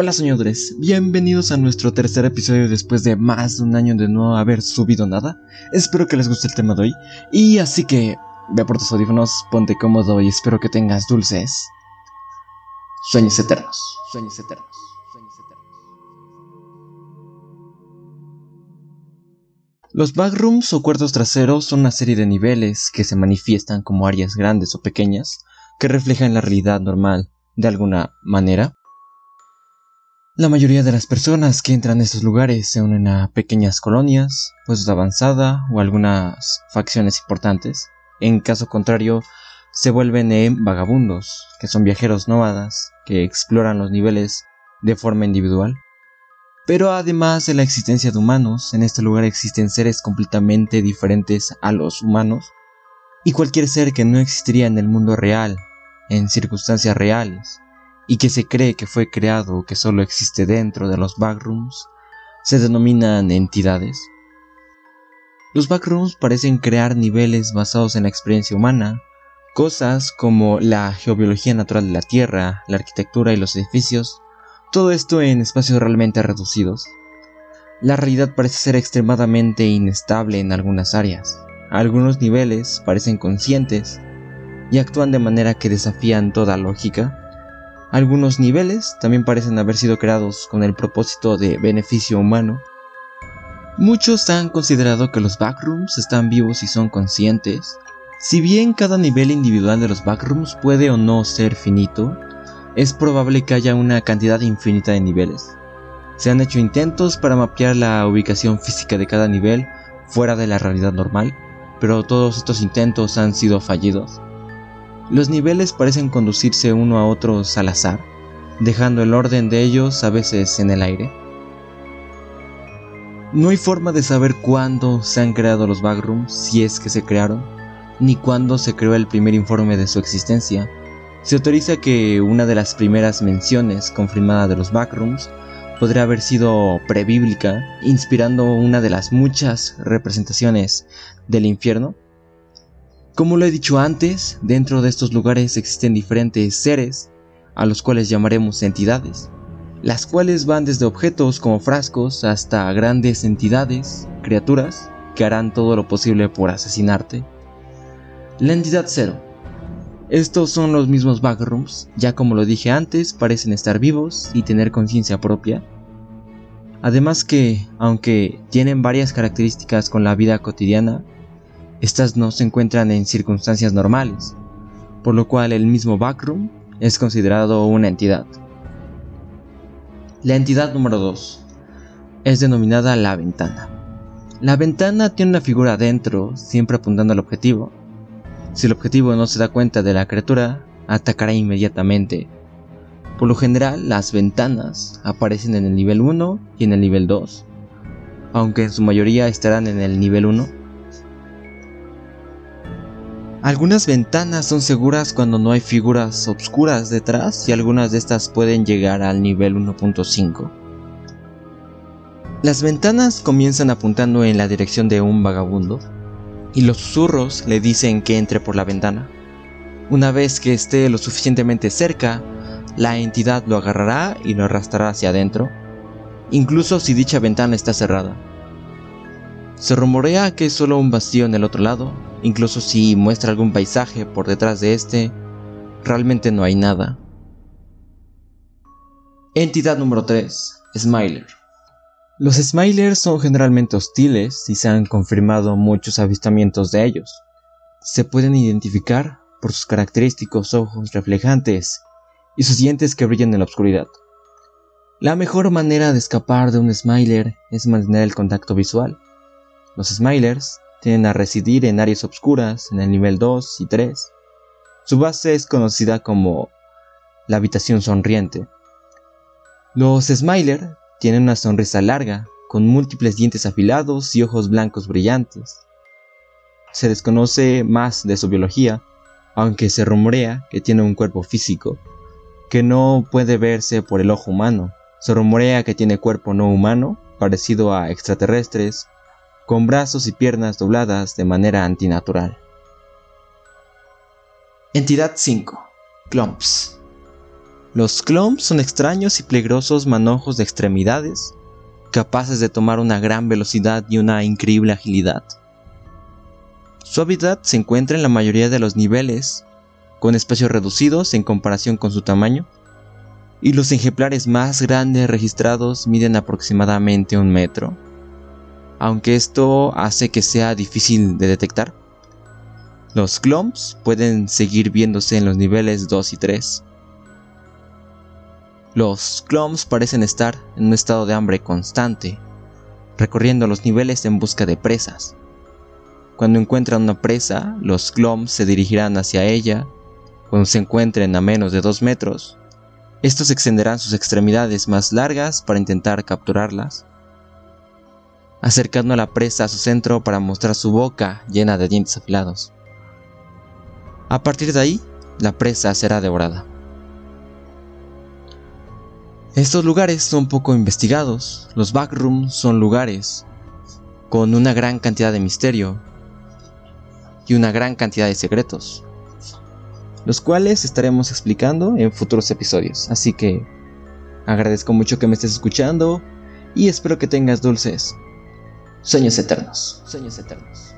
Hola soñadores, bienvenidos a nuestro tercer episodio después de más de un año de no haber subido nada. Espero que les guste el tema de hoy. Y así que ve por tus audífonos, ponte cómodo y espero que tengas dulces. Sueños eternos. Sueños eternos. Los backrooms o cuartos traseros son una serie de niveles que se manifiestan como áreas grandes o pequeñas que reflejan la realidad normal de alguna manera la mayoría de las personas que entran a estos lugares se unen a pequeñas colonias, puestos de avanzada o algunas facciones importantes. En caso contrario, se vuelven en vagabundos, que son viajeros nómadas que exploran los niveles de forma individual. Pero además de la existencia de humanos, en este lugar existen seres completamente diferentes a los humanos y cualquier ser que no existiría en el mundo real, en circunstancias reales, y que se cree que fue creado o que solo existe dentro de los backrooms, se denominan entidades. Los backrooms parecen crear niveles basados en la experiencia humana, cosas como la geobiología natural de la Tierra, la arquitectura y los edificios, todo esto en espacios realmente reducidos. La realidad parece ser extremadamente inestable en algunas áreas. Algunos niveles parecen conscientes y actúan de manera que desafían toda lógica, algunos niveles también parecen haber sido creados con el propósito de beneficio humano. Muchos han considerado que los backrooms están vivos y son conscientes. Si bien cada nivel individual de los backrooms puede o no ser finito, es probable que haya una cantidad infinita de niveles. Se han hecho intentos para mapear la ubicación física de cada nivel fuera de la realidad normal, pero todos estos intentos han sido fallidos. Los niveles parecen conducirse uno a otros al azar, dejando el orden de ellos a veces en el aire. No hay forma de saber cuándo se han creado los backrooms, si es que se crearon, ni cuándo se creó el primer informe de su existencia. Se autoriza que una de las primeras menciones confirmadas de los backrooms podría haber sido prebíblica, inspirando una de las muchas representaciones del infierno como lo he dicho antes, dentro de estos lugares existen diferentes seres, a los cuales llamaremos entidades, las cuales van desde objetos como frascos hasta grandes entidades, criaturas, que harán todo lo posible por asesinarte. La entidad cero. Estos son los mismos backrooms, ya como lo dije antes, parecen estar vivos y tener conciencia propia. Además que, aunque tienen varias características con la vida cotidiana, estas no se encuentran en circunstancias normales, por lo cual el mismo backroom es considerado una entidad. La entidad número 2 es denominada la ventana. La ventana tiene una figura adentro, siempre apuntando al objetivo. Si el objetivo no se da cuenta de la criatura, atacará inmediatamente. Por lo general, las ventanas aparecen en el nivel 1 y en el nivel 2, aunque en su mayoría estarán en el nivel 1 algunas ventanas son seguras cuando no hay figuras obscuras detrás y algunas de estas pueden llegar al nivel 1.5. Las ventanas comienzan apuntando en la dirección de un vagabundo y los susurros le dicen que entre por la ventana. Una vez que esté lo suficientemente cerca, la entidad lo agarrará y lo arrastrará hacia adentro, incluso si dicha ventana está cerrada. Se rumorea que es solo un vacío en el otro lado, Incluso si muestra algún paisaje por detrás de este, realmente no hay nada. Entidad número 3. Smiler. Los Smilers son generalmente hostiles y se han confirmado muchos avistamientos de ellos. Se pueden identificar por sus característicos ojos reflejantes y sus dientes que brillan en la oscuridad. La mejor manera de escapar de un Smiler es mantener el contacto visual. Los Smilers tienen a residir en áreas oscuras en el nivel 2 y 3. Su base es conocida como la habitación sonriente. Los Smiler tienen una sonrisa larga, con múltiples dientes afilados y ojos blancos brillantes. Se desconoce más de su biología, aunque se rumorea que tiene un cuerpo físico, que no puede verse por el ojo humano. Se rumorea que tiene cuerpo no humano, parecido a extraterrestres con brazos y piernas dobladas de manera antinatural. Entidad 5. Clumps. Los cloms son extraños y peligrosos manojos de extremidades, capaces de tomar una gran velocidad y una increíble agilidad. Su hábitat se encuentra en la mayoría de los niveles, con espacios reducidos en comparación con su tamaño, y los ejemplares más grandes registrados miden aproximadamente un metro, aunque esto hace que sea difícil de detectar. Los cloms pueden seguir viéndose en los niveles 2 y 3. Los cloms parecen estar en un estado de hambre constante, recorriendo los niveles en busca de presas. Cuando encuentran una presa, los cloms se dirigirán hacia ella. Cuando se encuentren a menos de 2 metros, estos extenderán sus extremidades más largas para intentar capturarlas, acercando a la presa a su centro para mostrar su boca llena de dientes afilados. A partir de ahí, la presa será devorada. Estos lugares son poco investigados. Los backrooms son lugares con una gran cantidad de misterio y una gran cantidad de secretos los cuales estaremos explicando en futuros episodios. Así que agradezco mucho que me estés escuchando y espero que tengas dulces sueños eternos. Sueños eternos.